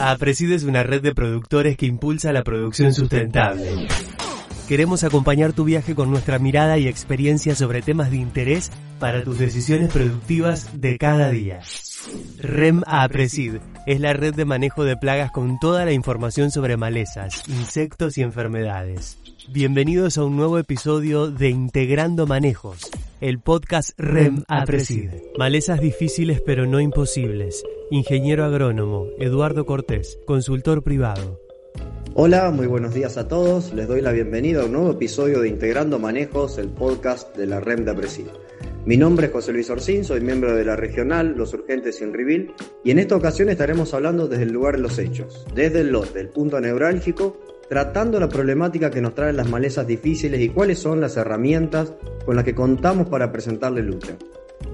APRESID es una red de productores que impulsa la producción sustentable. Queremos acompañar tu viaje con nuestra mirada y experiencia sobre temas de interés para tus decisiones productivas de cada día. REM APRESID es la red de manejo de plagas con toda la información sobre malezas, insectos y enfermedades. Bienvenidos a un nuevo episodio de Integrando Manejos, el podcast REM APRESID. Malezas difíciles pero no imposibles. Ingeniero agrónomo Eduardo Cortés, consultor privado. Hola, muy buenos días a todos. Les doy la bienvenida a un nuevo episodio de Integrando Manejos, el podcast de la REM de APRESID. Mi nombre es José Luis Orcín, soy miembro de la regional Los Urgentes en Rivil y en esta ocasión estaremos hablando desde el lugar de los hechos, desde el lote, el punto neurálgico, tratando la problemática que nos traen las malezas difíciles y cuáles son las herramientas con las que contamos para presentarle lucha.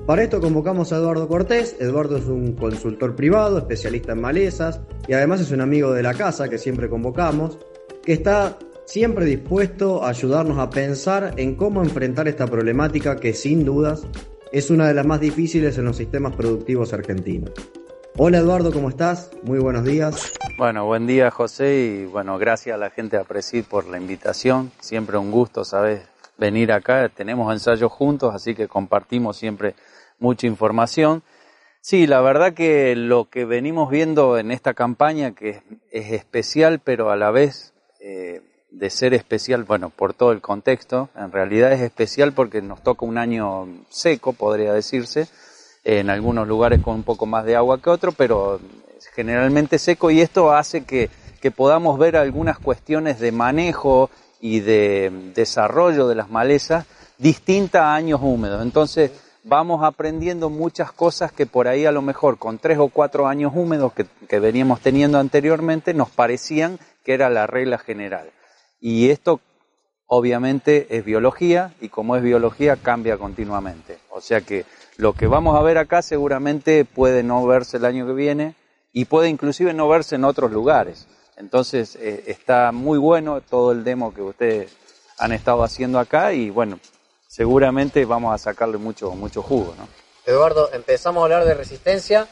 Para esto convocamos a Eduardo Cortés. Eduardo es un consultor privado, especialista en malezas y además es un amigo de la casa que siempre convocamos, que está siempre dispuesto a ayudarnos a pensar en cómo enfrentar esta problemática que sin dudas es una de las más difíciles en los sistemas productivos argentinos. Hola Eduardo, ¿cómo estás? Muy buenos días. Bueno, buen día José y bueno, gracias a la gente de Apresid por la invitación. Siempre un gusto, sabes, venir acá. Tenemos ensayos juntos, así que compartimos siempre mucha información. Sí, la verdad que lo que venimos viendo en esta campaña, que es, especial, pero a la vez eh, de ser especial, bueno, por todo el contexto, en realidad es especial porque nos toca un año seco, podría decirse, en algunos lugares con un poco más de agua que otro, pero generalmente seco y esto hace que, que podamos ver algunas cuestiones de manejo y de desarrollo de las malezas distintas a años húmedos. Entonces, vamos aprendiendo muchas cosas que por ahí a lo mejor con tres o cuatro años húmedos que, veníamos teniendo anteriormente nos parecían que era la regla general. Y esto obviamente es biología y como es biología cambia continuamente. O sea que lo que vamos a ver acá seguramente puede no verse el año que viene y puede inclusive no verse en otros lugares. Entonces eh, está muy bueno todo el demo que ustedes han estado haciendo acá y bueno, seguramente vamos a sacarle mucho, mucho jugo. ¿no? Eduardo, empezamos a hablar de resistencia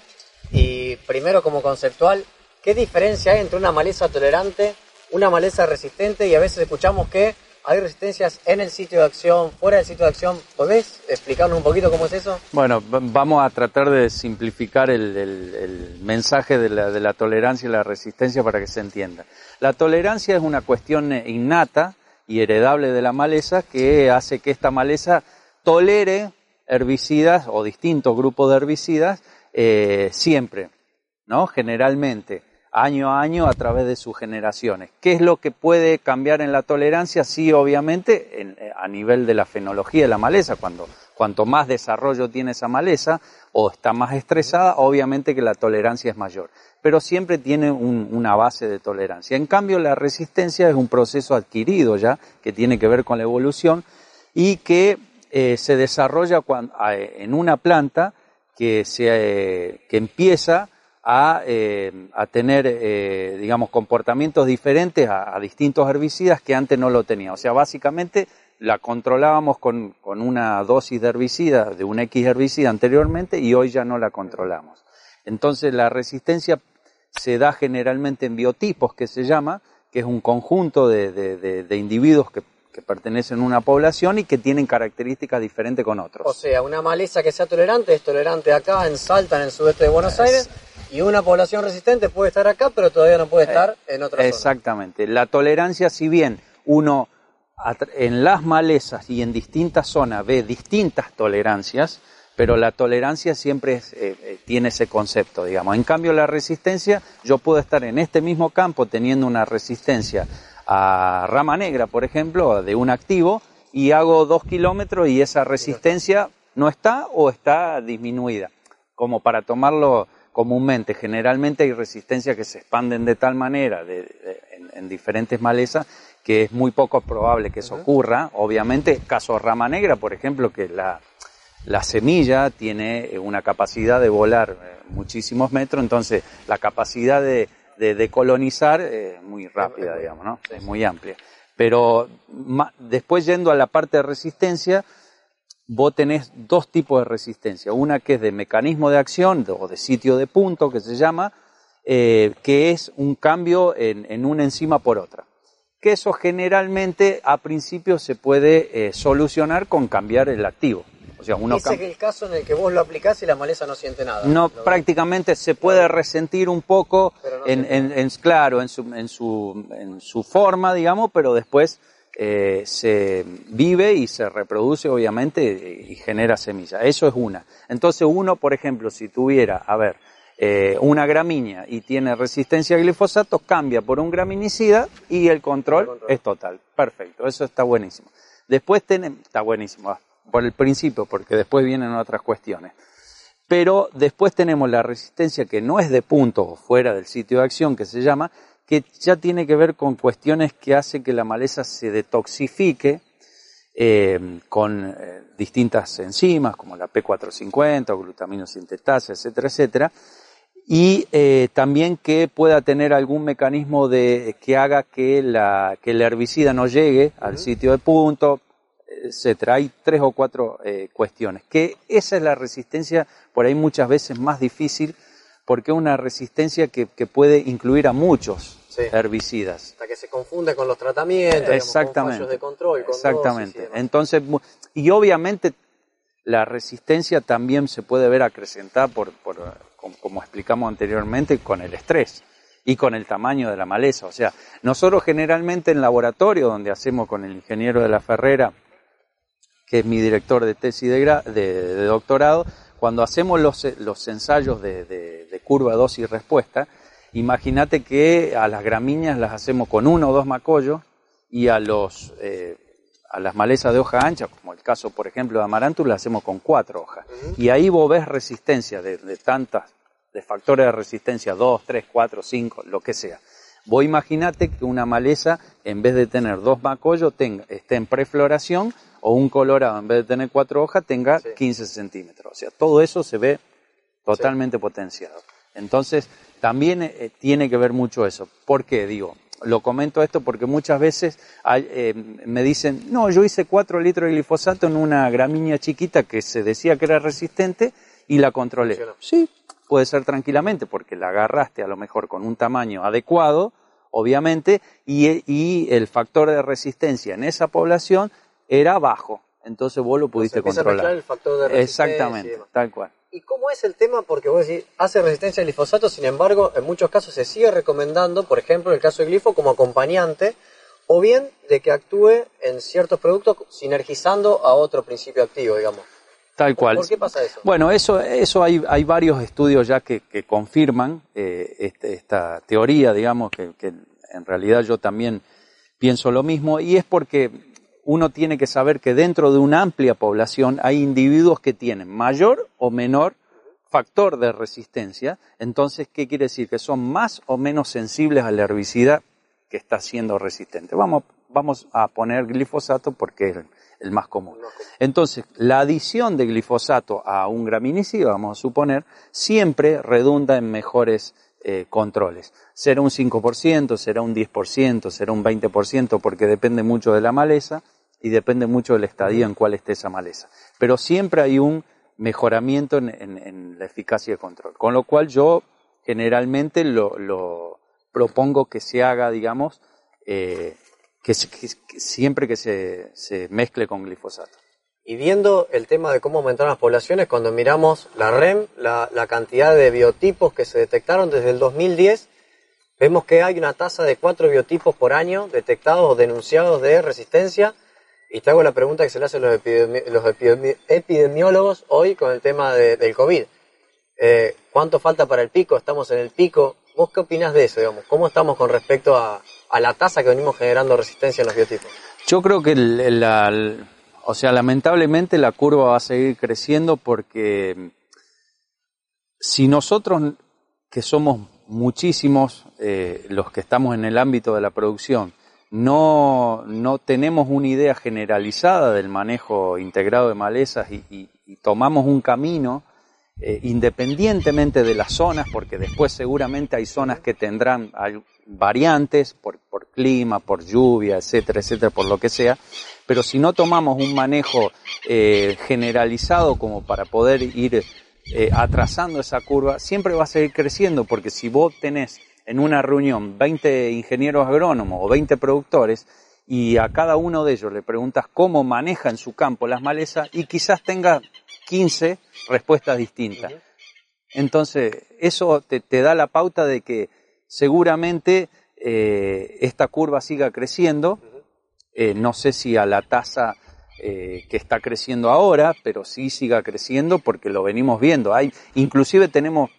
y primero como conceptual, ¿qué diferencia hay entre una maleza tolerante, una maleza resistente y a veces escuchamos que hay resistencias en el sitio de acción, fuera del sitio de acción? ¿Podés explicarnos un poquito cómo es eso? Bueno, vamos a tratar de simplificar el, el mensaje de la, de la tolerancia y la resistencia para que se entienda. La tolerancia es una cuestión innata, y heredable de la maleza que hace que esta maleza tolere herbicidas o distintos grupos de herbicidas eh, siempre, ¿no? Generalmente, año a año a través de sus generaciones. ¿Qué es lo que puede cambiar en la tolerancia? Sí, obviamente, eh, a nivel de la fenología de la maleza, cuando cuanto más desarrollo tiene esa maleza o está más estresada, obviamente que la tolerancia es mayor pero siempre tiene una base de tolerancia. En cambio, la resistencia es un proceso adquirido ya, que tiene que ver con la evolución y que eh, se desarrolla en una planta que, se, eh, que empieza a, eh, tener, digamos, comportamientos diferentes a, distintos herbicidas que antes no lo tenía. O sea, básicamente la controlábamos con, con una dosis de herbicida, de un X herbicida anteriormente, y hoy ya no la controlamos. Entonces la resistencia se da generalmente en biotipos, que se llama, que es un conjunto de, individuos que, pertenecen a una población y que tienen características diferentes con otros. O sea, una maleza que sea tolerante es tolerante acá en Salta, en el sudeste de Buenos Aires, y una población resistente puede estar acá, pero todavía no puede estar en otra Exactamente. La tolerancia, si bien uno en las malezas y en distintas zonas ve distintas tolerancias, pero la tolerancia siempre eh, eh, tiene ese concepto, digamos. En cambio, la resistencia, yo puedo estar en este mismo campo teniendo una resistencia a rama negra, por ejemplo, de un activo, y hago dos kilómetros y esa resistencia no está o está disminuida, como para tomarlo comúnmente. Generalmente hay resistencias que se expanden de tal manera en, en, diferentes malezas que es muy poco probable que eso ocurra. Obviamente, caso rama negra, por ejemplo, que la, la semilla tiene una capacidad de volar eh, muchísimos metros, entonces la capacidad de, de, colonizar es muy rápida, digamos, ¿no? Es muy amplia. Pero después yendo a la parte de resistencia, vos tenés dos tipos de resistencia. Una que es de mecanismo de acción o de sitio de punto, que se llama, eh, que es un cambio en, una enzima por otra. Que eso generalmente a principio se puede eh, solucionar con cambiar el activo. O sea, uno Ese es el caso en el que vos lo aplicás y la maleza no siente nada. No, prácticamente se puede resentir un poco, en, en, claro, en su, en, su, en su forma, digamos, pero después eh, se vive y se reproduce, obviamente, y genera semilla. Eso es una. Entonces, uno, por ejemplo, si tuviera, a ver, eh, una gramínea y tiene resistencia a glifosato, cambia por un graminicida y el control, el control. es total. Perfecto, eso está buenísimo. Después tenemos, está buenísimo, por el principio, porque después vienen otras cuestiones. Pero después tenemos la resistencia que no es de puntos o fuera del sitio de acción, que se llama, que ya tiene que ver con cuestiones que hacen que la maleza se detoxifique eh, con eh, distintas enzimas, como la P450 o glutamino sintetasa, etcétera, etcétera, y eh, también que pueda tener algún mecanismo de que haga que la que el herbicida no llegue al sitio de punto, etcétera. Hay tres o cuatro cuestiones. Que esa es la resistencia, por ahí muchas veces más difícil, porque es una resistencia que, puede incluir a muchos herbicidas. Hasta que se confunde con los tratamientos, exactamente, con fallos de control. exactamente. Entonces, y obviamente la resistencia también se puede ver acrecentada por, por como explicamos anteriormente, con el estrés y con el tamaño de la maleza. O sea, nosotros generalmente en laboratorio, donde hacemos con el ingeniero de la Ferrera, que es mi director de tesis de, doctorado, cuando hacemos los, los ensayos de, de, curva dosis respuesta, imagínate que a las gramíneas las hacemos con uno o dos macollos y a los eh, a las malezas de hoja ancha, como el caso por ejemplo de amarantus, las hacemos con cuatro hojas. Y ahí vos ves resistencia de, de tantas, de factores de resistencia, dos, tres, cuatro, cinco, lo que sea. Vos imaginate que una maleza, en vez de tener dos macollos, tenga, esté en prefloración o un colorado, en vez de tener cuatro hojas, tenga 15 centímetros. O sea, todo eso se ve totalmente potenciado. Entonces, también eh, tiene que ver mucho eso. ¿Por qué? Digo, lo comento esto porque muchas veces eh, me dicen, no, yo hice cuatro litros de glifosato en una gramínea chiquita que se decía que era resistente y la controlé. Sí, puede ser tranquilamente porque la agarraste a lo mejor con un tamaño adecuado, obviamente, y, y el factor de resistencia en esa población era bajo. Entonces vos lo pudiste controlar. el factor de Exactamente, tal cual. ¿Y cómo es el tema? Porque vos decís, hace resistencia al glifosato, sin embargo, en muchos casos se sigue recomendando, por ejemplo, en el caso de glifo, como acompañante, o bien de que actúe en ciertos productos sinergizando a otro principio activo, digamos. Tal cual. ¿Por qué pasa eso? Bueno, eso, eso hay, hay varios estudios ya que, que confirman eh, este, esta teoría, digamos, que, que en realidad yo también pienso lo mismo, y es porque uno tiene que saber que dentro de una amplia población hay individuos que tienen mayor o menor factor de resistencia. Entonces, ¿qué quiere decir? Que son más o menos sensibles al herbicida que está siendo resistente. Vamos, a poner glifosato porque es el más común. Entonces, la adición de glifosato a un graminicida, vamos a suponer, siempre redunda en mejores eh, controles. Será un 5%, será un 10%, será un 20%, porque depende mucho de la maleza y depende mucho del estadio en cuál esté esa maleza. Pero siempre hay un mejoramiento en, la eficacia de control. Con lo cual yo generalmente lo, propongo que se haga, digamos, eh, que, siempre que se, mezcle con glifosato. Y viendo el tema de cómo aumentaron las poblaciones, cuando miramos la REM, la, cantidad de biotipos que se detectaron desde el 2010, vemos que hay una tasa de cuatro biotipos por año detectados o denunciados de resistencia y te hago la pregunta que se le hacen los, epidemiólogos hoy con el tema del COVID. Eh, ¿Cuánto falta para el pico? ¿Estamos en el pico? ¿Vos qué opinás de eso, digamos? ¿Cómo estamos con respecto a, la tasa que venimos generando resistencia en los biotipos? Yo creo que, o sea, lamentablemente la curva va a seguir creciendo porque si nosotros, que somos muchísimos eh, los que estamos en el ámbito de la producción, no, no tenemos una idea generalizada del manejo integrado de malezas y, tomamos un camino eh, independientemente de las zonas, porque después seguramente hay zonas que tendrán variantes por, clima, por lluvia, etcétera, etcétera, por lo que sea, pero si no tomamos un manejo eh, generalizado como para poder ir eh, atrasando esa curva, siempre va a seguir creciendo, porque si vos tenés en una reunión 20 ingenieros agrónomos o 20 productores, y a cada uno de ellos le preguntas cómo maneja en su campo las malezas y quizás tenga 15 respuestas distintas. Entonces, eso te, da la pauta de que seguramente eh, esta curva siga creciendo. Eh, no sé si a la tasa eh, que está creciendo ahora, pero sí siga creciendo porque lo venimos viendo. Hay, inclusive tenemos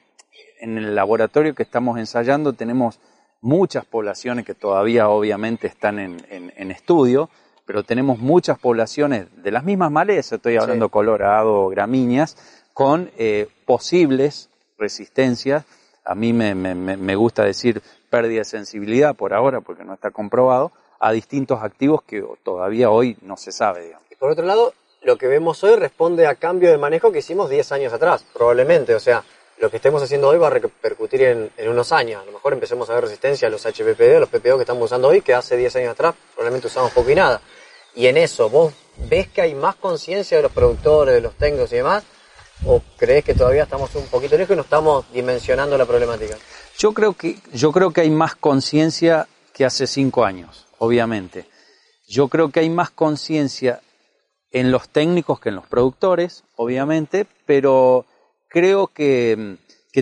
en el laboratorio que estamos ensayando, tenemos muchas poblaciones que todavía obviamente están en, estudio, pero tenemos muchas poblaciones de las mismas malezas, estoy hablando colorado, gramíneas, con eh, posibles resistencias. A mí me, gusta decir pérdida de sensibilidad por ahora, porque no está comprobado, a distintos activos que todavía hoy no se sabe. Y por otro lado, lo que vemos hoy responde a cambio de manejo que hicimos 10 años atrás, probablemente. O sea, lo que estemos haciendo hoy va a repercutir en, unos años. A lo mejor empecemos a ver resistencia a los HPPD, a los PPO que estamos usando hoy, que hace 10 años atrás probablemente usamos poco y nada. Y en eso, ¿vos ves que hay más conciencia de los productores, de los técnicos y demás? ¿O crees que todavía estamos un poquito lejos y no estamos dimensionando la problemática? Yo creo que, yo creo que hay más conciencia que hace cinco años, obviamente. Yo creo que hay más conciencia en los técnicos que en los productores, obviamente, pero creo que,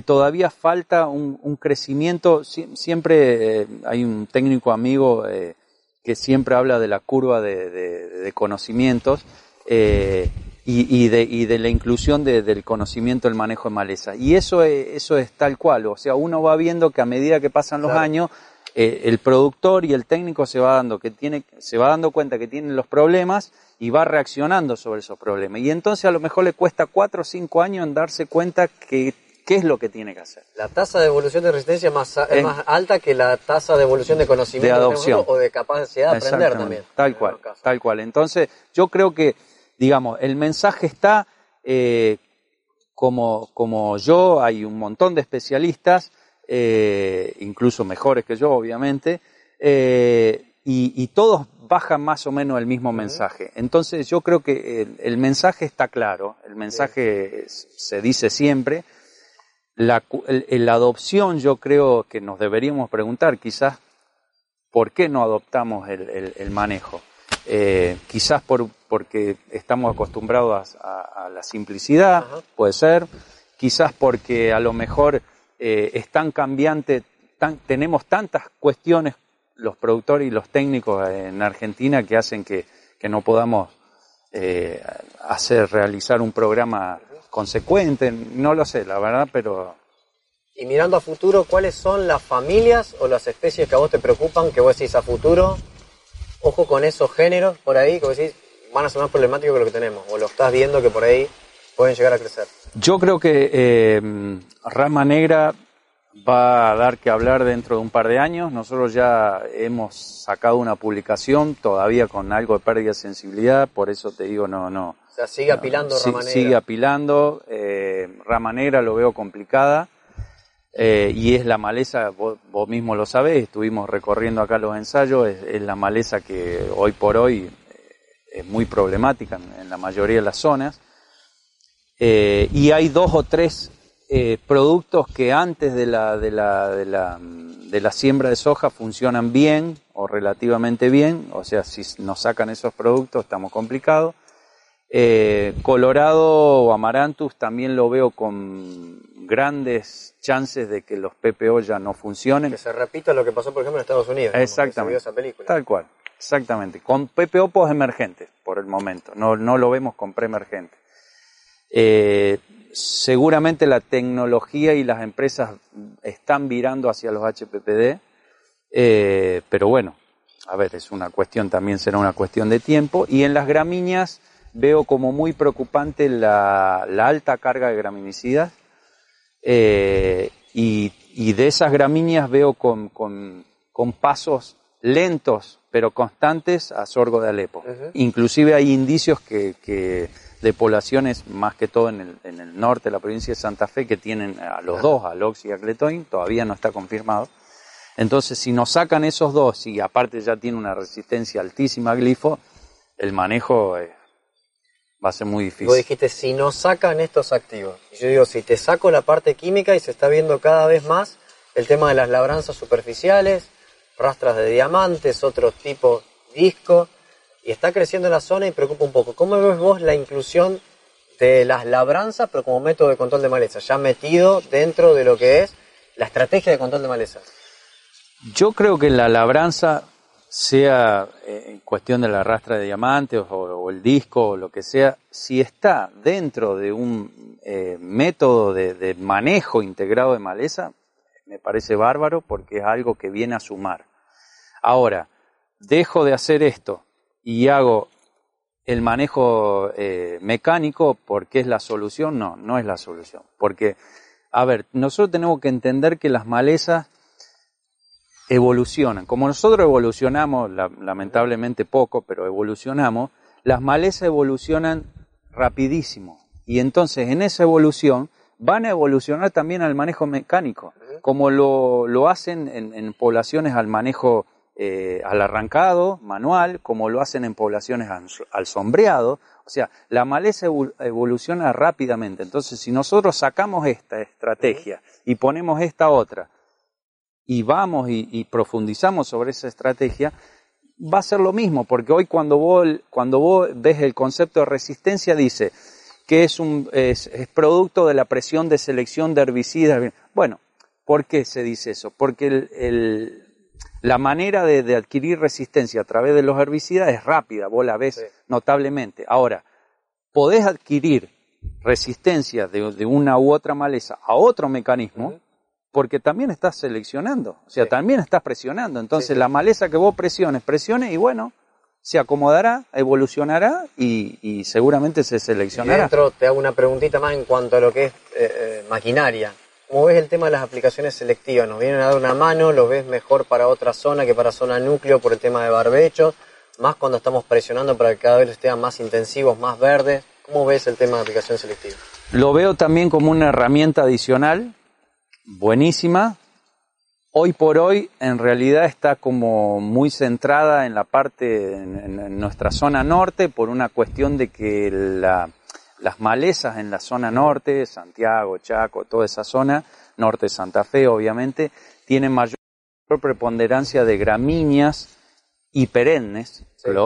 todavía falta un, crecimiento. siempre eh, hay un técnico amigo eh, que siempre habla de la curva de, conocimientos eh, y, de, la inclusión del conocimiento del manejo de maleza. Y eso es, eso es tal cual. O sea, uno va viendo que a medida que pasan los años, el productor y el técnico se va dando que tiene, se va dando cuenta que tienen los problemas y va reaccionando sobre esos problemas. Y entonces a lo mejor le cuesta cuatro o cinco años en darse cuenta que qué es lo que tiene que hacer. La tasa de evolución de resistencia es más, más alta que la tasa de evolución de conocimiento de adopción. o de capacidad de aprender también. Tal cual, tal cual. Entonces yo creo que, digamos, el mensaje está, eh, como, como yo, hay un montón de especialistas, eh, incluso mejores que yo, obviamente, eh, y, todos bajan más o menos el mismo mensaje. Entonces yo creo que el, mensaje está claro, el mensaje se dice siempre. La, la adopción yo creo que nos deberíamos preguntar quizás por qué no adoptamos el, manejo. Eh, quizás por, porque estamos acostumbrados a, la simplicidad, puede ser. Quizás porque a lo mejor eh, es tan cambiante, tenemos tantas cuestiones los productores y los técnicos en Argentina que hacen que, no podamos eh, hacer, realizar un programa consecuente, no lo sé, la verdad, pero... Y mirando a futuro, ¿cuáles son las familias o las especies que a vos te preocupan, que vos decís a futuro, ojo con esos géneros por ahí, que vos decís, van a ser más problemáticos que lo que tenemos, o lo estás viendo que por ahí pueden llegar a crecer? Yo creo que eh, Rama Negra va a dar que hablar dentro de un par de años. Nosotros ya hemos sacado una publicación todavía con algo de pérdida de sensibilidad, por eso te digo, no, no. O sea, sigue apilando Rama Negra. Sigue apilando. Eh, Rama Negra lo veo complicada. Eh, y es la maleza, vos, mismo lo sabés, estuvimos recorriendo acá los ensayos, es, la maleza que hoy por hoy eh, es muy problemática en, la mayoría de las zonas. y hay dos o tres eh, productos que antes de la, de, la, de, la, de la siembra de soja funcionan bien o relativamente bien, o sea, si nos sacan esos productos estamos complicados. Eh, Colorado o Amarantus también lo veo con grandes chances de que los PPO ya no funcionen. Que se repita lo que pasó, por ejemplo, en Estados Unidos. Exactamente. Esa película. Tal cual. Exactamente. Con PPO post-emergentes, por el momento. No, no lo vemos con pre-emergentes. Eh, seguramente la tecnología y las empresas están virando hacia los HPPD, eh, pero bueno, a ver, es una cuestión, también será una cuestión de tiempo. Y en las gramíneas veo como muy preocupante la, alta carga de graminicidas eh, y, de esas gramíneas veo con, pasos lentos pero constantes a sorgo de Alepo. Inclusive hay indicios que de poblaciones, más que todo en el, en el, norte de la provincia de Santa Fe, que tienen a los dos, a Lox y a Cletoin, todavía no está confirmado. Entonces, si nos sacan esos dos y aparte ya tiene una resistencia altísima a glifo, el manejo Va a ser muy difícil. Vos dijiste, si no sacan estos activos. Yo digo, si te saco la parte química y se está viendo cada vez más el tema de las labranzas superficiales, rastras de diamantes, otros tipos disco, y está creciendo la zona y preocupa un poco. ¿Cómo ves vos la inclusión de las labranzas, pero como método de control de maleza, ya metido dentro de lo que es la estrategia de control de maleza? Yo creo que la labranza, sea eh, en cuestión de la rastra de diamantes o, el disco o lo que sea, si está dentro de un eh, método de manejo integrado de maleza, me parece bárbaro porque es algo que viene a sumar. Ahora, dejo de hacer esto y hago el manejo eh, mecánico porque es la solución, no, no es la solución. Porque, a ver, nosotros tenemos que entender que las malezas evolucionan. Como nosotros evolucionamos, lamentablemente poco, pero evolucionamos, las malezas evolucionan rapidísimo. Y entonces en esa evolución van a evolucionar también al manejo mecánico, como lo, lo hacen en, en poblaciones al manejo eh, al arrancado manual, como lo hacen en poblaciones al, sombreado. O sea, la maleza evoluciona rápidamente. Entonces, si nosotros sacamos esta estrategia y ponemos esta otra, y vamos y, profundizamos sobre esa estrategia, va a ser lo mismo, porque hoy cuando vos, cuando vos ves el concepto de resistencia, dice que es, un, es producto de la presión de selección de herbicidas. Bueno, ¿por qué se dice eso? Porque el, la manera de, adquirir resistencia a través de los herbicidas es rápida, vos la ves notablemente. Ahora, podés adquirir resistencia de, una u otra maleza a otro mecanismo porque también estás seleccionando, o sea, también estás presionando. Entonces, la maleza que vos presiones, presiones y bueno, se acomodará, evolucionará y, seguramente se seleccionará. Y dentro te hago una preguntita más en cuanto a lo que es eh, eh, maquinaria. ¿Cómo ves el tema de las aplicaciones selectivas? ¿Nos vienen a dar una mano? ¿Lo ves mejor para otra zona que para zona núcleo por el tema de barbechos? Más cuando estamos presionando para que cada vez estén más intensivos, más verdes. ¿Cómo ves el tema de aplicación selectiva? Lo veo también como una herramienta adicional, buenísima. Hoy por hoy, en realidad, está como muy centrada en la parte, en nuestra zona norte, por una cuestión de que la, las malezas en la zona norte, Santiago, Chaco, toda esa zona, norte de Santa Fe obviamente, tienen mayor preponderancia de gramíneas y perennes,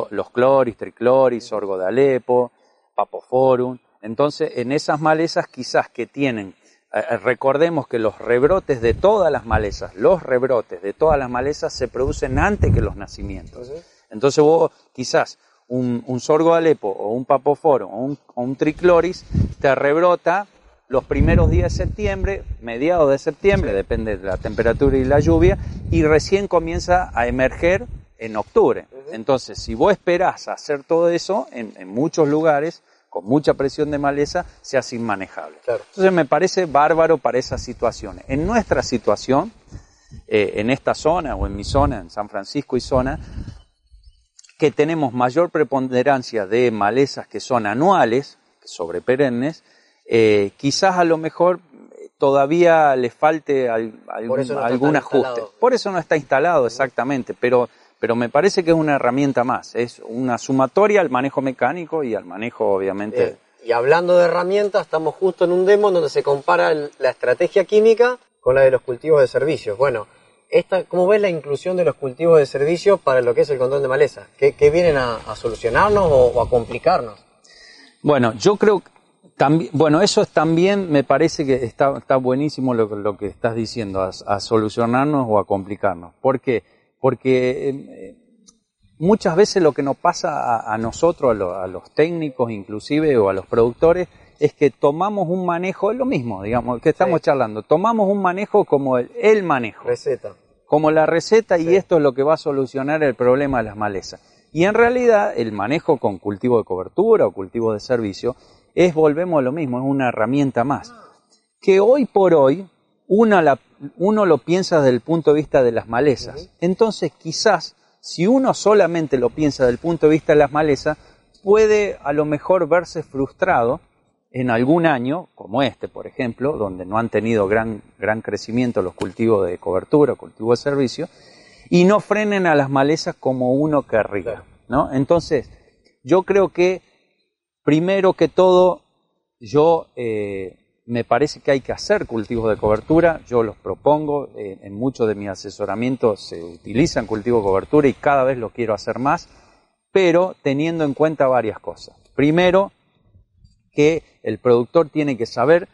los cloris, tricloris, sorgo de Alepo, papoforum. Entonces, en esas malezas quizás que tienen, eh, eh, recordemos que los rebrotes de todas las malezas, los rebrotes de todas las malezas se producen antes que los nacimientos. Entonces vos quizás un, sorgo de Alepo o un papoforo o un, o un tricloris te rebrota los primeros días de septiembre, mediados de septiembre, depende de la temperatura y la lluvia, y recién comienza a emerger en octubre. Entonces, si vos esperás hacer todo eso, en, muchos lugares, con mucha presión de maleza, se hace inmanejable. Entonces, me parece bárbaro para esas situaciones. En nuestra situación, eh, en esta zona o en mi zona, en San Francisco y zona, que tenemos mayor preponderancia de malezas que son anuales, sobre perennes, eh, quizás a lo mejor todavía le falte algún, ajuste. Por eso no está instalado exactamente, pero, pero me parece que es una herramienta más, es una sumatoria al manejo mecánico y al manejo obviamente. Y hablando de herramientas, estamos justo en un demo donde se compara la estrategia química con la de los cultivos de servicios. Bueno, esta, ¿cómo ves la inclusión de los cultivos de servicio para lo que es el control de maleza? ¿Qué, vienen a, solucionarnos o, a complicarnos? Bueno, yo creo también, bueno, eso es también me parece que está, está buenísimo lo, lo, que estás diciendo, a, solucionarnos o a complicarnos. ¿Por qué? Porque eh, muchas veces lo que nos pasa a, nosotros, a, los técnicos inclusive o a los productores, es que tomamos un manejo, es lo mismo, digamos, que estamos charlando, tomamos un manejo como el, el, manejo. Receta. Como la receta y esto es lo que va a solucionar el problema de las malezas. Y en realidad el manejo con cultivo de cobertura o cultivo de servicio es, volvemos a lo mismo, es una herramienta más. Que hoy por hoy uno, la, uno lo piensa desde el punto de vista de las malezas. Entonces quizás si uno solamente lo piensa desde el punto de vista de las malezas, puede a lo mejor verse frustrado en algún año, como este, por ejemplo, donde no han tenido gran, gran crecimiento los cultivos de cobertura, cultivos de servicio, y no frenen a las malezas como uno querría, ¿no? Entonces, yo creo que Primero que todo, yo eh, me parece que hay que hacer cultivos de cobertura, yo los propongo, eh, en muchos de mis asesoramientos se utilizan cultivos de cobertura y cada vez lo quiero hacer más, pero teniendo en cuenta varias cosas. Primero, que el productor tiene que saber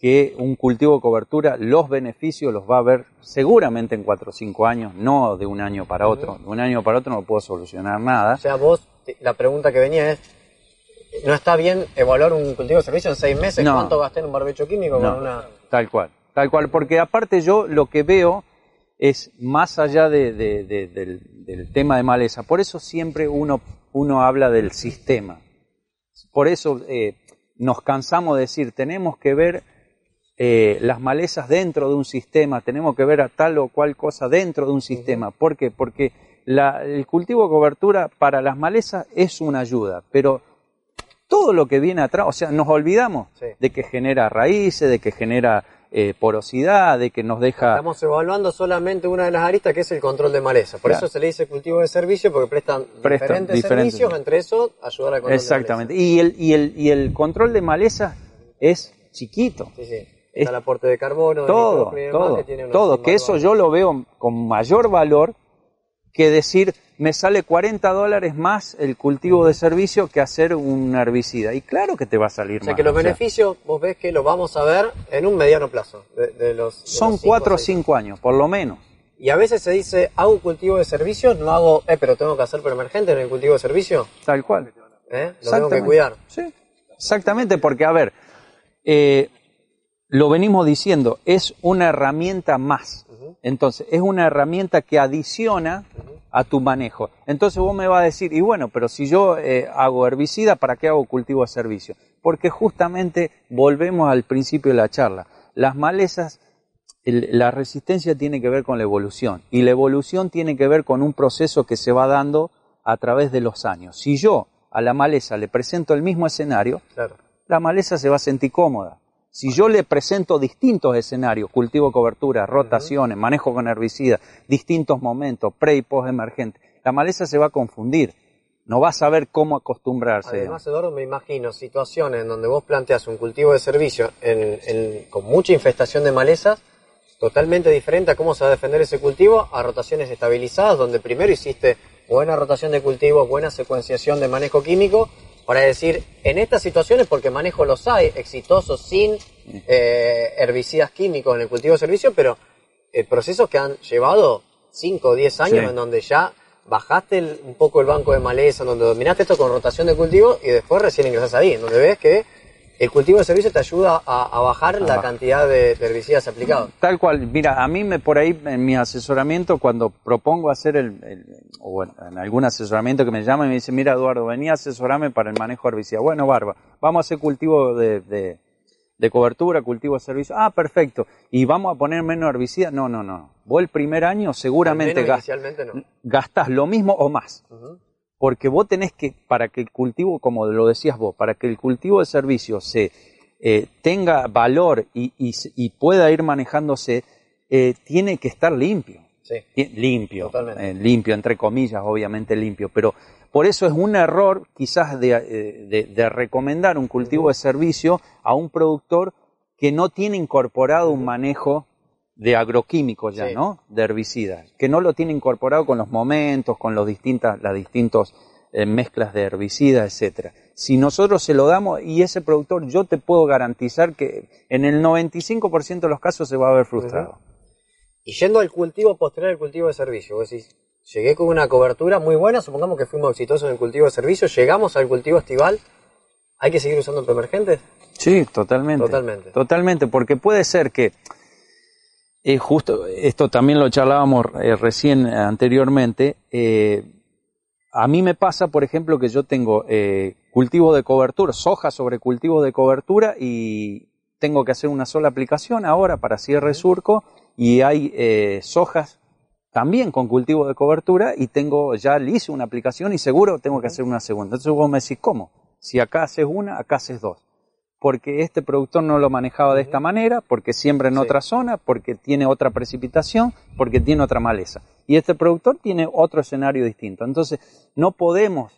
que un cultivo de cobertura, los beneficios los va a ver seguramente en 4 o 5 años, no de un año para otro. De un año para otro no puedo solucionar nada. O sea, vos, la pregunta que venía es, ¿no está bien evaluar un cultivo de servicio en 6 meses? No. ¿Cuánto gasté en un barbecho químico No, con una...? Tal cual, tal cual, porque aparte yo lo que veo es más allá de- de- de- del, del tema de maleza, por eso siempre uno, uno habla del sistema. Por eso eh, nos cansamos de decir, tenemos que ver eh, las malezas dentro de un sistema, tenemos que ver a tal o cual cosa dentro de un sistema. ¿Por qué? Porque la- el cultivo de cobertura para las malezas es una ayuda, pero todo lo que viene atrás, o sea, nos olvidamos Sí. de que genera raíces, de que genera eh, porosidad, de que nos deja... Estamos evaluando solamente una de las aristas que es el control de maleza. Por Claro. eso se le dice cultivo de servicio porque prestan, Prestan diferentes, diferentes- servicios, entre eso ayudar al control Exactamente. Y el, y, el, y el control de maleza es chiquito. de. Sí, sí. Es- Está el aporte de carbono, de todo, demás, todo, que tiene todo, que eso yo lo veo con mayor valor que decir me sale 40 dólares más el cultivo de servicio que hacer un herbicida. Y claro que te va a salir O sea más. que los o sea, beneficios vos ves que los vamos a ver en un mediano plazo. De, de los, de son los cinco 4 o seis. 5 años, por lo menos. Y a veces se dice, hago cultivo de servicios, no hago, eh, pero tengo que hacer preemergente en el cultivo de servicio. Tal cual. ¿Eh? Lo tengo que cuidar. Sí, exactamente, porque a ver, eh, lo venimos diciendo, es una herramienta más. Entonces, es una herramienta que adiciona a tu manejo. Entonces vos me vas a decir, y bueno, pero si yo eh, hago herbicida, ¿para qué hago cultivo de servicio? Porque justamente volvemos al principio de la charla. Las malezas, el- la resistencia tiene que ver con la evolución y la evolución tiene que ver con un proceso que se va dando a través de los años. Si yo a la maleza le presento el mismo escenario, Claro. la maleza se va a sentir cómoda. Si yo le presento distintos escenarios, cultivo, cobertura, rotaciones, manejo con herbicida, distintos momentos, pre y post emergente, la maleza se va a confundir. No va a saber cómo acostumbrarse. Además, Eduardo, me imagino situaciones en donde vos planteas un cultivo de servicio en- en- con mucha infestación de malezas, totalmente diferente a cómo se va a defender ese cultivo, a rotaciones estabilizadas, donde primero hiciste buena rotación de cultivos, buena secuenciación de manejo químico, para decir, en estas situaciones, porque manejo los hay, exitosos, sin eh, herbicidas químicos en el cultivo de servicio, pero eh, procesos que han llevado 5 o 10 años Sí. en donde ya bajaste el- un poco el banco de maleza, en donde dominaste esto con rotación de cultivo y después recién ingresas ahí, en donde ves que el cultivo de servicio te ayuda a, a bajar la bajar. cantidad de, de herbicidas aplicados. Tal cual, mira, a mí me por ahí en mi asesoramiento, cuando propongo hacer el, el- o bueno, en algún asesoramiento que me llama y me dice, mira Eduardo, vení a asesorarme para el manejo de herbicida. Bueno, barba, vamos a hacer cultivo de, de, de cobertura, cultivo de servicio. Ah, perfecto. ¿Y vamos a poner menos herbicida? No, no, no. Vos el primer año seguramente gas- no. gastás lo mismo o más. Porque vos tenés que, para que el cultivo, como lo decías vos, para que el cultivo de servicio se eh, tenga valor y, y se- y pueda ir manejándose, eh, tiene que estar limpio. Sí. Limpio, eh, limpio, entre comillas, obviamente limpio, pero por eso es un error quizás de, de- de recomendar un cultivo de servicio a un productor que no tiene incorporado un manejo de agroquímicos ya, Sí. ¿no? De herbicidas, que no lo tiene incorporado con los momentos, con los distintas, las distintas eh, mezclas de herbicidas, etcétera. Si nosotros se lo damos y ese productor, yo te puedo garantizar que en el 95% de los casos se va a ver frustrado. Y yendo al cultivo posterior al cultivo de servicio, vos decís, llegué con una cobertura muy buena, supongamos que fuimos exitosos en el cultivo de servicio, llegamos al cultivo estival, ¿hay que seguir usando preemergentes? Sí, totalmente. Totalmente. Totalmente, porque puede ser que, eh, justo, esto también lo charlábamos eh, recién eh, anteriormente, eh, a mí me pasa, por ejemplo, que yo tengo eh, cultivo de cobertura, soja sobre cultivo de cobertura y tengo que hacer una sola aplicación ahora para cierre surco y hay eh, sojas también con cultivo de cobertura y tengo ya le hice una aplicación y seguro tengo que hacer una segunda. Entonces vos me decís, ¿cómo? Si acá haces una, acá haces dos. Porque este productor no lo manejaba de esta manera, porque siembra en Sí. otra zona, porque tiene otra precipitación, porque tiene otra maleza. Y este productor tiene otro escenario distinto. Entonces, no podemos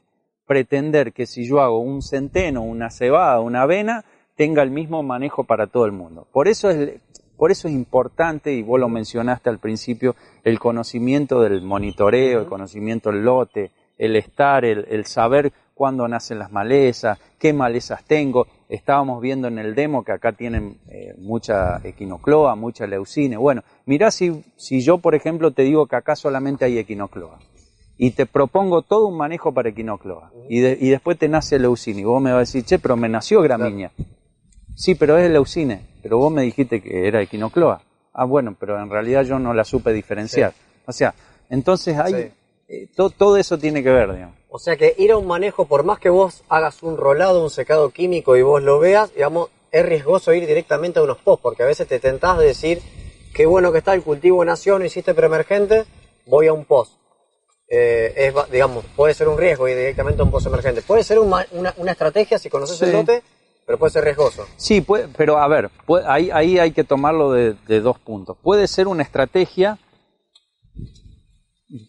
pretender que si yo hago un centeno, una cebada, una avena, tenga el mismo manejo para todo el mundo. Por eso es, por eso es importante, y vos lo mencionaste al principio, el conocimiento del monitoreo, el conocimiento del lote, el estar, el, saber cuándo nacen las malezas, qué malezas tengo. Estábamos viendo en el demo que acá tienen eh, mucha equinocloa, mucha leucine. Bueno, mirá si, si yo, por ejemplo, te digo que acá solamente hay equinocloa y te propongo todo un manejo para equinocloa y, y después te nace leucine y vos me vas a decir, che, pero me nació gramínea. Sí, pero es leucine, pero vos me dijiste que era equinocloa. Ah, bueno, pero en realidad yo no la supe diferenciar. O sea, entonces hay, eh, todo eso tiene que ver, digamos. O sea que ir a un manejo, por más que vos hagas un rolado, un secado químico y vos lo veas, digamos, es riesgoso ir directamente a unos post, porque a veces te tentás de decir, qué bueno que está el cultivo nación, hiciste preemergente, voy a un post. Eh, es, digamos, puede ser un riesgo ir directamente a un post emergente. Puede ser una, estrategia si conoces el lote, pero puede ser riesgoso. Sí, puede, pero a ver, ahí, ahí hay que tomarlo de, de dos puntos. Puede ser una estrategia,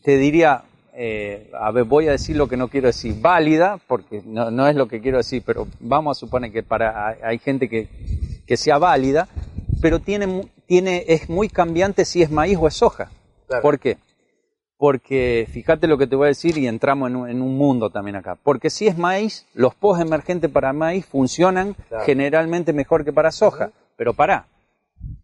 te diría, eh, a ver, voy a decir lo que no quiero decir, válida, porque no, no, es lo que quiero decir, pero vamos a suponer que para hay gente que, que sea válida, pero tiene, tiene, es muy cambiante si es maíz o es soja. ¿Por qué? Porque fíjate lo que te voy a decir y entramos en un, en un mundo también acá. Porque si es maíz, los post emergentes para maíz funcionan generalmente mejor que para soja. Pero para,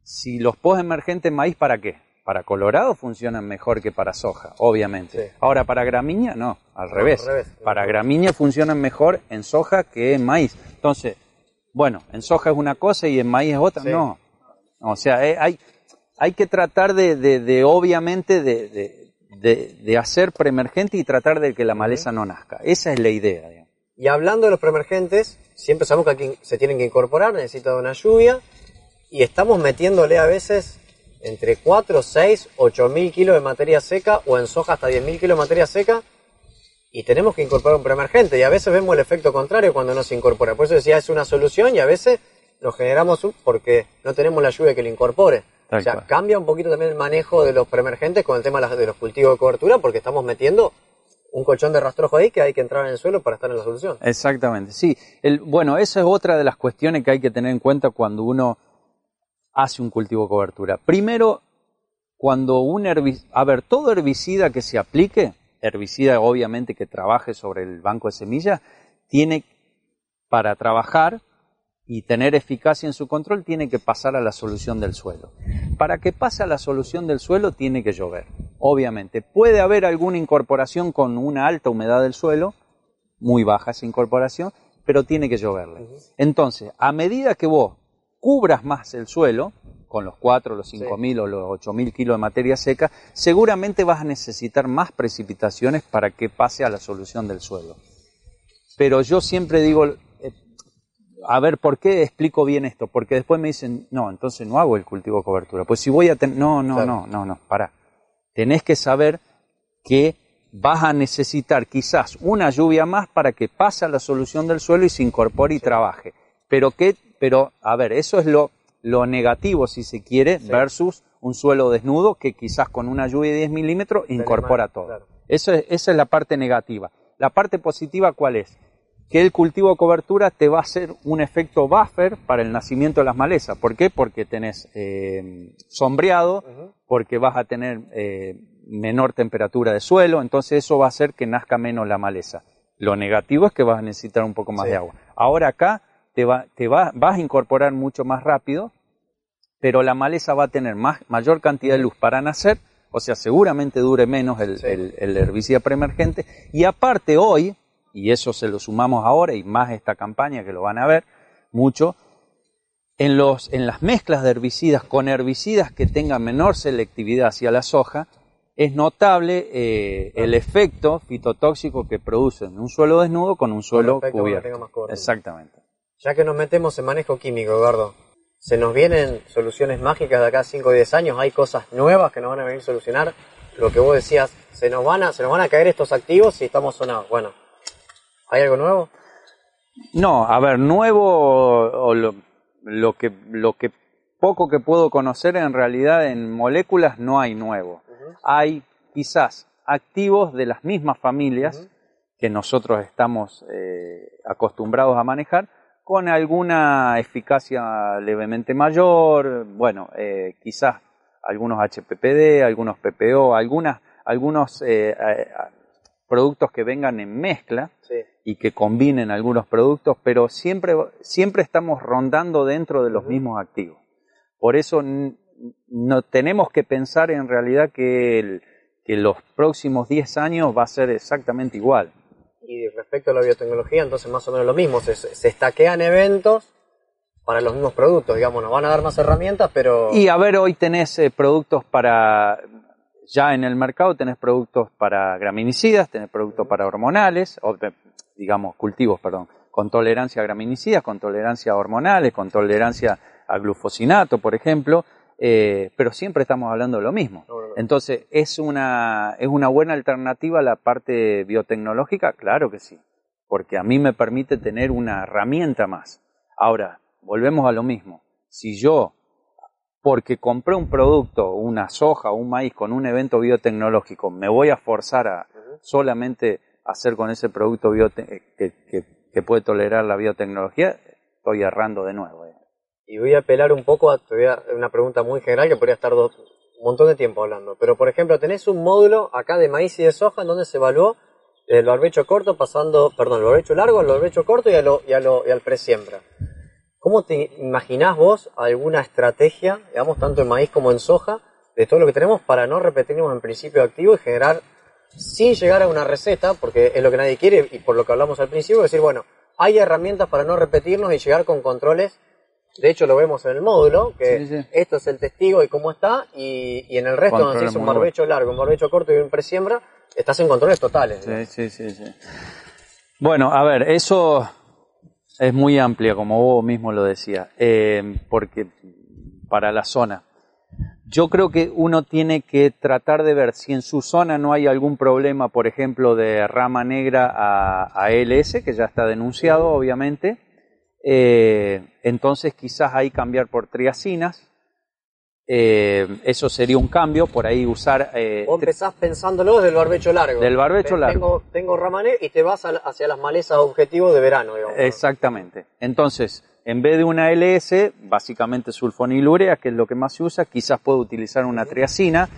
si los post emergentes maíz, ¿para qué? Para colorado funcionan mejor que para soja, obviamente. Ahora, para gramínea, no, al revés. Para gramínea funcionan mejor en soja que en maíz. Entonces, bueno, en soja es una cosa y en maíz es otra. No. O sea, eh, hay, hay que tratar de, de, obviamente, de, de, hacer preemergente y tratar de que la maleza no nazca. Esa es la idea. Y hablando de los preemergentes, siempre sabemos que aquí se tienen que incorporar, necesita una lluvia, y estamos metiéndole a veces entre 4, 6, 8 mil kilos de materia seca o en soja hasta 10 mil kilos de materia seca y tenemos que incorporar un preemergente y a veces vemos el efecto contrario cuando no se incorpora. Por eso decía, es una solución y a veces lo generamos porque no tenemos la lluvia que lo incorpore. o sea, cambia un poquito también el manejo de los preemergentes con el tema de los cultivos de cobertura porque estamos metiendo un colchón de rastrojo ahí que hay que entrar en el suelo para estar en la solución. Exactamente, sí. El, bueno, esa es otra de las cuestiones que hay que tener en cuenta cuando uno hace un cultivo de cobertura. Primero, cuando un herbicida, a ver, todo herbicida que se aplique, herbicida obviamente que trabaje sobre el banco de semillas, tiene para trabajar y tener eficacia en su control, tiene que pasar a la solución del suelo. Para que pase a la solución del suelo, tiene que llover. Obviamente, puede haber alguna incorporación con una alta humedad del suelo, muy baja esa incorporación, pero tiene que lloverle. Entonces, a medida que vos cubras más el suelo, con los 4, los 5 mil o los 8 mil kilos de materia seca, seguramente vas a necesitar más precipitaciones para que pase a la solución del suelo. Pero yo siempre digo, eh, a ver, ¿por qué explico bien esto? Porque después me dicen, no, entonces no hago el cultivo de cobertura. Pues si voy a tener, no, no, no, no, no, para. Tenés que saber que vas a necesitar quizás una lluvia más para que pase a la solución del suelo y se incorpore y trabaje. Pero que pero, a ver, eso es lo, lo negativo, si se quiere, versus un suelo desnudo que quizás con una lluvia de 10 milímetros incorpora todo. Eso es, esa es la parte negativa. La parte positiva, ¿cuál es? Que el cultivo de cobertura te va a hacer un efecto buffer para el nacimiento de las malezas. ¿Por qué? Porque tenés eh, sombreado, porque vas a tener eh, menor temperatura de suelo, entonces eso va a hacer que nazca menos la maleza. Lo negativo es que vas a necesitar un poco más de agua. Ahora acá te, va, te va, vas a incorporar mucho más rápido, pero la maleza va a tener más, mayor cantidad de luz para nacer, o sea, seguramente dure menos el, el, herbicida preemergente. Y aparte hoy, y eso se lo sumamos ahora y más esta campaña que lo van a ver mucho, en, los, en las mezclas de herbicidas con herbicidas que tengan menor selectividad hacia la soja, es notable eh, el efecto fitotóxico que producen un suelo desnudo con un suelo cubierto. Exactamente. Ya que nos metemos en manejo químico, Eduardo, ¿se nos vienen soluciones mágicas de acá a 5 o 10 años? ¿Hay cosas nuevas que nos van a venir a solucionar? Lo que vos decías, ¿se nos van a, se nos van a caer estos activos si estamos sonados? Bueno, ¿hay algo nuevo? No, a ver, nuevo o lo, que, lo que poco que puedo conocer en realidad en moléculas no hay nuevo. Hay quizás activos de las mismas familias que nosotros estamos eh, acostumbrados a manejar, con alguna eficacia levemente mayor, bueno, eh, quizás algunos HPPD, algunos PPO, algunas, algunos eh, productos que vengan en mezcla y que combinen algunos productos, pero siempre, siempre estamos rondando dentro de los mismos activos. Por eso no tenemos que pensar en realidad que, que los próximos 10 años va a ser exactamente igual. Y respecto a la biotecnología, entonces más o menos lo mismo, se, se estaquean eventos para los mismos productos, digamos, nos van a dar más herramientas, pero... Y a ver, hoy tenés eh, productos para, ya en el mercado tenés productos para graminicidas, tenés productos para hormonales, o, digamos, cultivos, perdón, con tolerancia a graminicidas, con tolerancia a hormonales, con tolerancia a glufosinato, por ejemplo, eh, pero siempre estamos hablando de lo mismo. Entonces, ¿es una, ¿es una buena alternativa la parte biotecnológica? Claro que sí, porque a mí me permite tener una herramienta más. Ahora, volvemos a lo mismo. Si yo, porque compré un producto, una soja o un maíz con un evento biotecnológico, me voy a forzar a solamente hacer con ese producto que, que, puede tolerar la biotecnología, estoy errando de nuevo. Eh. Y voy a apelar un poco a una pregunta muy general que podría estar un montón de tiempo hablando. Pero, por ejemplo, tenés un módulo acá de maíz y de soja en donde se evaluó el barbecho corto pasando, perdón, el barbecho largo, el barbecho corto y, a lo, y, a lo, y al presiembra. ¿Cómo te imaginás vos alguna estrategia, digamos, tanto en maíz como en soja, de todo lo que tenemos para no repetirnos en principio activo y generar, sin llegar a una receta, porque es lo que nadie quiere y por lo que hablamos al principio, decir, bueno, hay herramientas para no repetirnos y llegar con controles de hecho, lo vemos en el módulo, que esto es el testigo y cómo está, y, en el resto, donde se hizo un barbecho largo, un barbecho corto y un presiembra, estás en controles totales. Sí, sí, sí, Bueno, a ver, eso es muy amplia, como vos mismo lo decías, eh, porque para la zona. Yo creo que uno tiene que tratar de ver si en su zona no hay algún problema, por ejemplo, de rama negra a, a LS, que ya está denunciado, obviamente eh, entonces quizás ahí cambiar por triacinas. Eh, eso sería un cambio, por ahí usar... Eh, Vos empezás pensándolo desde el barbecho largo. Del barbecho largo. Tengo, ramané y te vas hacia las malezas objetivos de verano. Exactamente. Entonces, en vez de una LS, básicamente sulfonilurea, que es lo que más se usa, quizás puedo utilizar una triacina.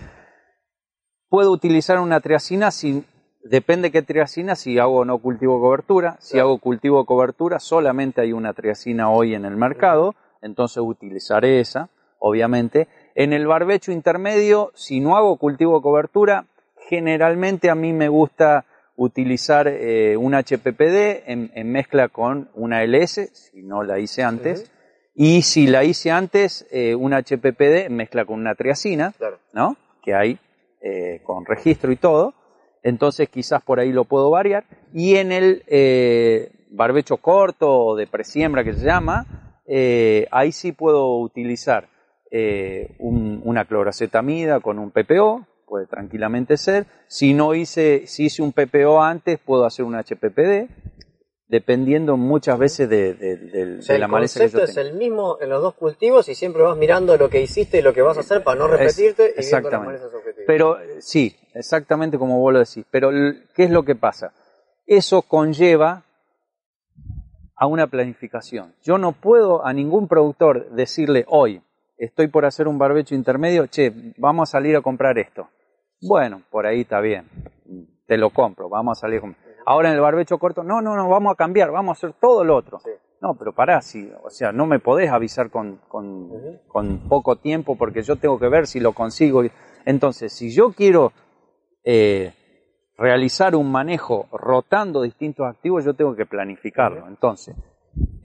Puedo utilizar una triacina sin Depende qué triacina, si hago o no cultivo cobertura. Si hago cultivo cobertura, solamente hay una triacina hoy en el mercado, entonces utilizaré esa, obviamente. En el barbecho intermedio, si no hago cultivo cobertura, generalmente a mí me gusta utilizar eh, un HPPD en, mezcla con una LS, si no la hice antes. Y si la hice antes, eh, un HPPD en mezcla con una triacina, ¿no? Que hay eh, con registro y todo entonces quizás por ahí lo puedo variar. Y en el eh, barbecho corto o de presiembra que se llama, eh, ahí sí puedo utilizar eh, una cloracetamida con un PPO, puede tranquilamente ser. Si no hice, si hice un PPO antes, puedo hacer un HPPD dependiendo muchas veces de, la maleza que yo tengo. es el mismo en los dos cultivos y siempre vas mirando lo que hiciste y lo que vas a hacer para no repetirte y exactamente. Las Pero sí, exactamente como vos lo decís. Pero ¿qué es lo que pasa? Eso conlleva a una planificación. Yo no puedo a ningún productor decirle hoy, estoy por hacer un barbecho intermedio, che, vamos a salir a comprar esto. Bueno, por ahí está bien, te lo compro, vamos a salir Ahora en el barbecho corto, no, no, no, vamos a cambiar, vamos a hacer todo lo otro. No, pero pará, si, o sea, no me podés avisar con, con, poco tiempo porque yo tengo que ver si lo consigo. Entonces, si yo quiero eh, realizar un manejo rotando distintos activos, yo tengo que planificarlo. Entonces,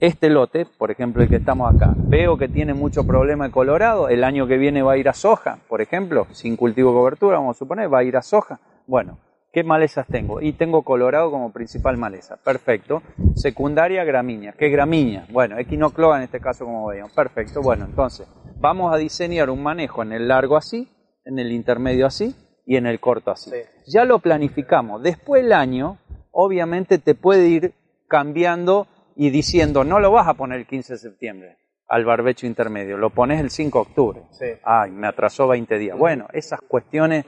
este lote, por ejemplo, el que estamos acá, veo que tiene mucho problema de colorado, el año que viene va a ir a soja, por ejemplo, sin cultivo cobertura, vamos a suponer, va a ir a soja. Bueno, ¿Qué malezas tengo? Y tengo colorado como principal maleza. Perfecto. Secundaria, gramínea. ¿Qué gramínea? Bueno, equinocloa en este caso como veíamos. Perfecto. Bueno, entonces, vamos a diseñar un manejo en el largo así, en el intermedio así y en el corto así. Ya lo planificamos. Después el año, obviamente te puede ir cambiando y diciendo, no lo vas a poner el 15 de septiembre al barbecho intermedio, lo pones el 5 de octubre. Ay, me atrasó 20 días. Bueno, esas cuestiones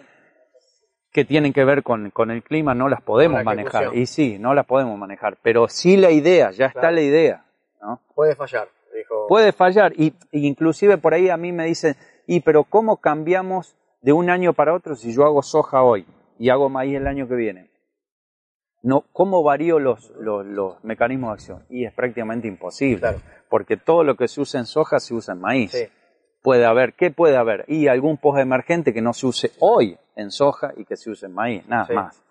que tienen que ver con, con el clima no las podemos manejar. Y sí, no las podemos manejar, pero sí la idea, ya está la idea. ¿no? Puede fallar, dijo. Puede fallar, y, y, inclusive por ahí a mí me dicen, y pero ¿cómo cambiamos de un año para otro si yo hago soja hoy y hago maíz el año que viene? No, ¿Cómo varío los, los, los mecanismos de acción? Y es prácticamente imposible, porque todo lo que se usa en soja se usa en maíz. Sí. Puede haber, ¿qué puede haber? Y algún post emergente que no se use hoy en soja y que se use en maíz, nada más.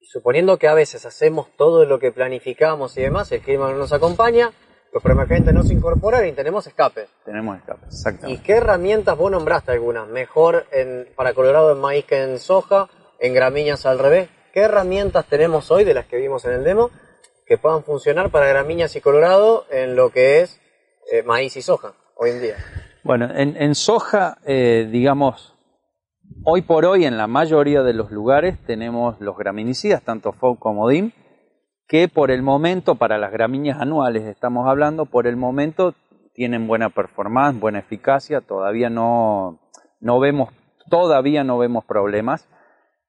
Y suponiendo que a veces hacemos todo lo que planificamos y demás, el clima no nos acompaña, los preemergentes no se incorporan y tenemos escape. Tenemos escape, exactamente. ¿Y qué herramientas vos nombraste algunas? Mejor en, para Colorado en maíz que en soja, en gramíneas al revés. ¿Qué herramientas tenemos hoy de las que vimos en el demo que puedan funcionar para gramíneas y Colorado en lo que es eh, maíz y soja hoy en día? Bueno, en, en soja, eh, digamos, hoy por hoy en la mayoría de los lugares tenemos los graminicidas, tanto FOB como DIM, que por el momento, para las gramíneas anuales estamos hablando, por el momento tienen buena performance, buena eficacia, todavía no, no vemos, todavía no vemos problemas.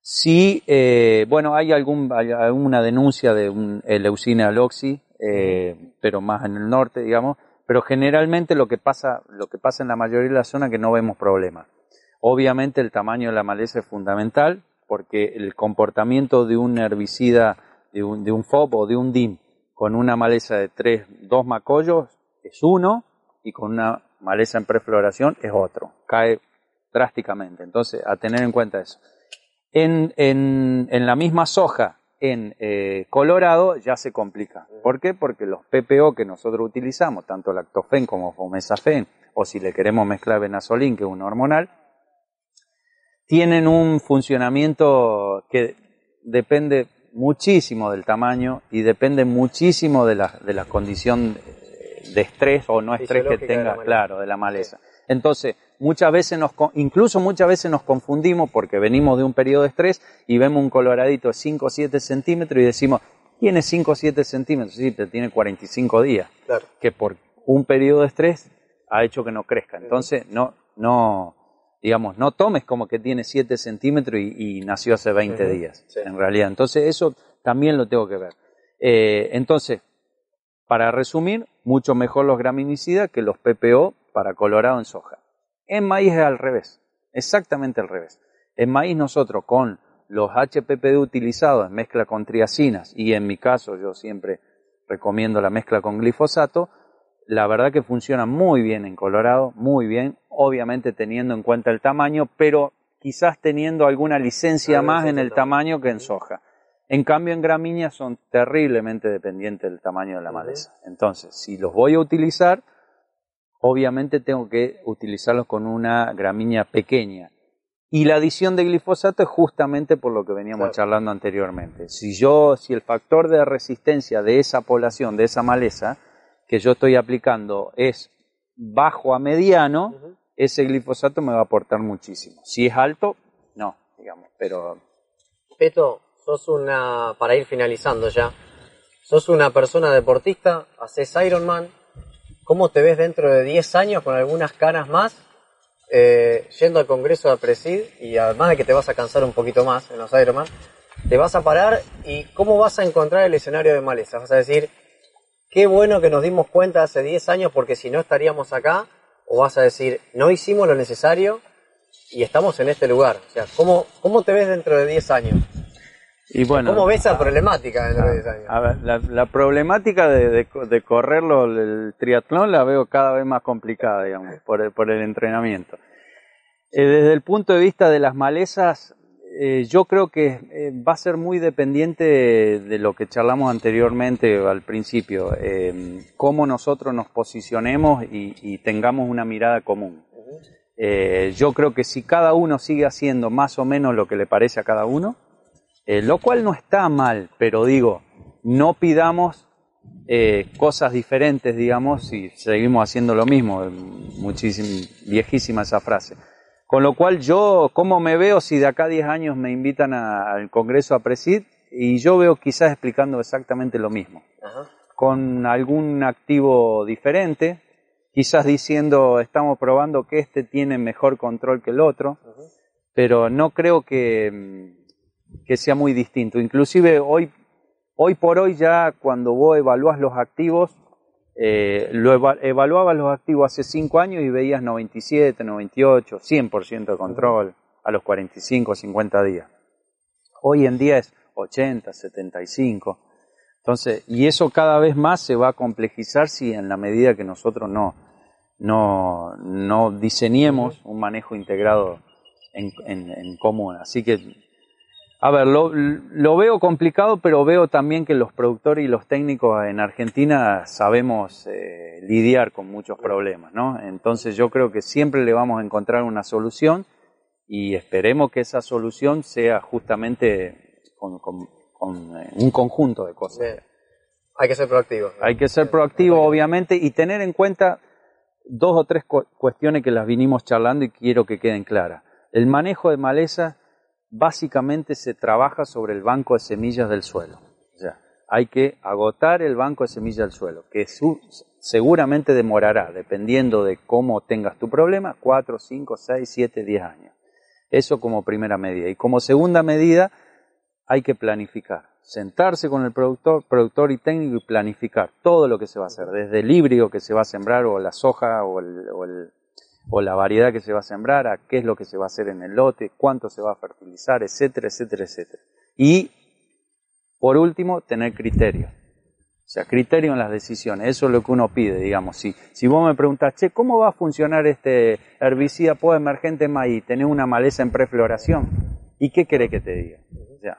Sí, eh, bueno, hay, algún, alguna denuncia de un Eleucine aloxi, eh, pero más en el norte, digamos, pero generalmente lo que pasa, lo que pasa en la mayoría de la zona es que no vemos problemas. Obviamente el tamaño de la maleza es fundamental, porque el comportamiento de un herbicida, de un, de un FOB o de un DIM con una maleza de tres, dos macollos es uno, y con una maleza en prefloración es otro. Cae drásticamente. Entonces, a tener en cuenta eso. En, en, la misma soja, en eh, Colorado, ya se complica. ¿Por qué? Porque los PPO que nosotros utilizamos, tanto lactofen como fomesafen, o si le queremos mezclar benazolín, que es un hormonal, tienen un funcionamiento que depende muchísimo del tamaño y depende muchísimo de la, de la condición de estrés o no estrés que tenga, claro, de la maleza. Entonces, muchas veces nos, incluso muchas veces nos confundimos porque venimos de un periodo de estrés y vemos un coloradito de 5 o 7 centímetros y decimos, tiene 5 o 7 centímetros, sí, pero tiene 45 días, que por un periodo de estrés ha hecho que no crezca. Entonces, no, no, digamos, no tomes como que tiene 7 centímetros y, nació hace 20 días, en realidad. Entonces, eso también lo tengo que ver. Eh, entonces, para resumir, mucho mejor los graminicidas que los PPO para colorado en soja. En maíz es al revés, exactamente al revés. En maíz nosotros con los HPPD utilizados en mezcla con triacinas y en mi caso yo siempre recomiendo la mezcla con glifosato, la verdad que funciona muy bien en Colorado, muy bien, obviamente teniendo en cuenta el tamaño, pero quizás teniendo alguna licencia más en el tamaño que en soja. En cambio, en gramíneas son terriblemente dependientes del tamaño de la maleza. Entonces, si los voy a utilizar, obviamente tengo que utilizarlos con una gramínea pequeña. Y la adición de glifosato es justamente por lo que veníamos charlando anteriormente. Si yo, si el factor de resistencia de esa población, de esa maleza, que yo estoy aplicando es bajo a mediano, ese glifosato me va a aportar muchísimo. Si es alto, no, digamos, pero... Peto, sos una, para ir finalizando ya, sos una persona deportista, haces Ironman, ¿Cómo te ves dentro de 10 años con algunas canas más eh, yendo al Congreso de Presid y además de que te vas a cansar un poquito más en los Ironman, te vas a parar y cómo vas a encontrar el escenario de maleza? Vas a decir, qué bueno que nos dimos cuenta hace 10 años porque si no estaríamos acá, o vas a decir, no hicimos lo necesario y estamos en este lugar. O sea, ¿cómo, cómo te ves dentro de 10 años? Y bueno, ¿Cómo ves la problemática dentro de 10 años? A ver, la, problemática de, de, de correrlo, el triatlón, la veo cada vez más complicada, digamos, por el, por el entrenamiento. Eh, desde el punto de vista de las malezas, eh, yo creo que eh, va a ser muy dependiente de, lo que charlamos anteriormente al principio, cómo nosotros nos posicionemos y, y, tengamos una mirada común. yo creo que si cada uno sigue haciendo más o menos lo que le parece a cada uno, eh, lo cual no está mal, pero digo, no pidamos eh, cosas diferentes, digamos, si seguimos haciendo lo mismo. Muchísima, viejísima esa frase. Con lo cual yo, ¿cómo me veo si de acá a 10 años me invitan al Congreso a Presid? Y yo veo quizás explicando exactamente lo mismo. Con algún activo diferente, quizás diciendo, estamos probando que este tiene mejor control que el otro, pero no creo que que sea muy distinto. Inclusive hoy, hoy por hoy ya cuando vos evalúas los activos, eh, lo evaluabas los activos hace 5 años y veías 97, 98, 100% de control a los 45, 50 días. Hoy en día es 80, 75. Entonces, y eso cada vez más se va a complejizar si en la medida que nosotros no, no, no diseñemos un manejo integrado en, en, común. Así que, a ver, lo, lo, veo complicado, pero veo también que los productores y los técnicos en Argentina sabemos eh, lidiar con muchos problemas, ¿no? Entonces yo creo que siempre le vamos a encontrar una solución y esperemos que esa solución sea justamente con, eh, un conjunto de cosas. Hay que ser proactivo. Hay que ser proactivo, obviamente, y tener en cuenta dos o tres cuestiones que las vinimos charlando y quiero que queden claras. El manejo de maleza básicamente se trabaja sobre el banco de semillas del suelo. O sea, hay que agotar el banco de semillas del suelo, que seguramente demorará, dependiendo de cómo tengas tu problema, 4, 5, 6, 7, 10 años. Eso como primera medida. Y como segunda medida, hay que planificar. Sentarse con el productor, productor y técnico y planificar todo lo que se va a hacer, desde el híbrido que se va a sembrar o la soja o, o, la variedad que se va a sembrar, a qué es lo que se va a hacer en el lote, cuánto se va a fertilizar, etcétera, etcétera, etcétera. Y, por último, tener criterio. O sea, criterio en las decisiones, eso es lo que uno pide, digamos. Si, si vos me preguntás, che, ¿cómo va a funcionar este herbicida emergente en maíz? Tener una maleza en prefloración. ¿Y qué querés que te diga? O sea,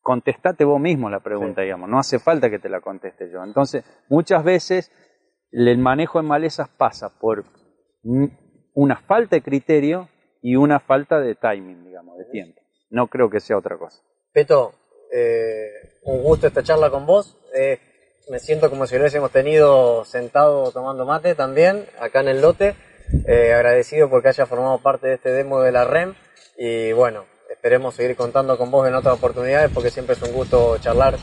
contestate vos mismo la pregunta, digamos. No hace falta que te la conteste yo. Entonces, muchas veces el manejo de malezas pasa por una falta de criterio y una falta de timing, digamos, de tiempo. No creo que sea otra cosa. Peto, eh, un gusto esta charla con vos. Eh, me siento como si lo hubiésemos tenido sentado tomando mate también, acá en el lote. Eh, agradecido porque haya formado parte de este demo de la REM. Y bueno, esperemos seguir contando con vos en otras oportunidades porque siempre es un gusto charlar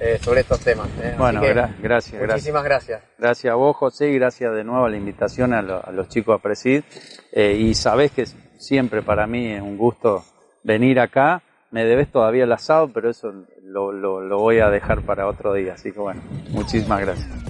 eh, sobre estos temas. Eh. Bueno, gracias. Muchísimas gracias. Gracias a vos, José, y gracias de nuevo a la invitación a, los chicos a Presid. y sabés que siempre para mí es un gusto venir acá. Me debes todavía el asado, pero eso lo, lo, voy a dejar para otro día. Así que bueno, muchísimas gracias.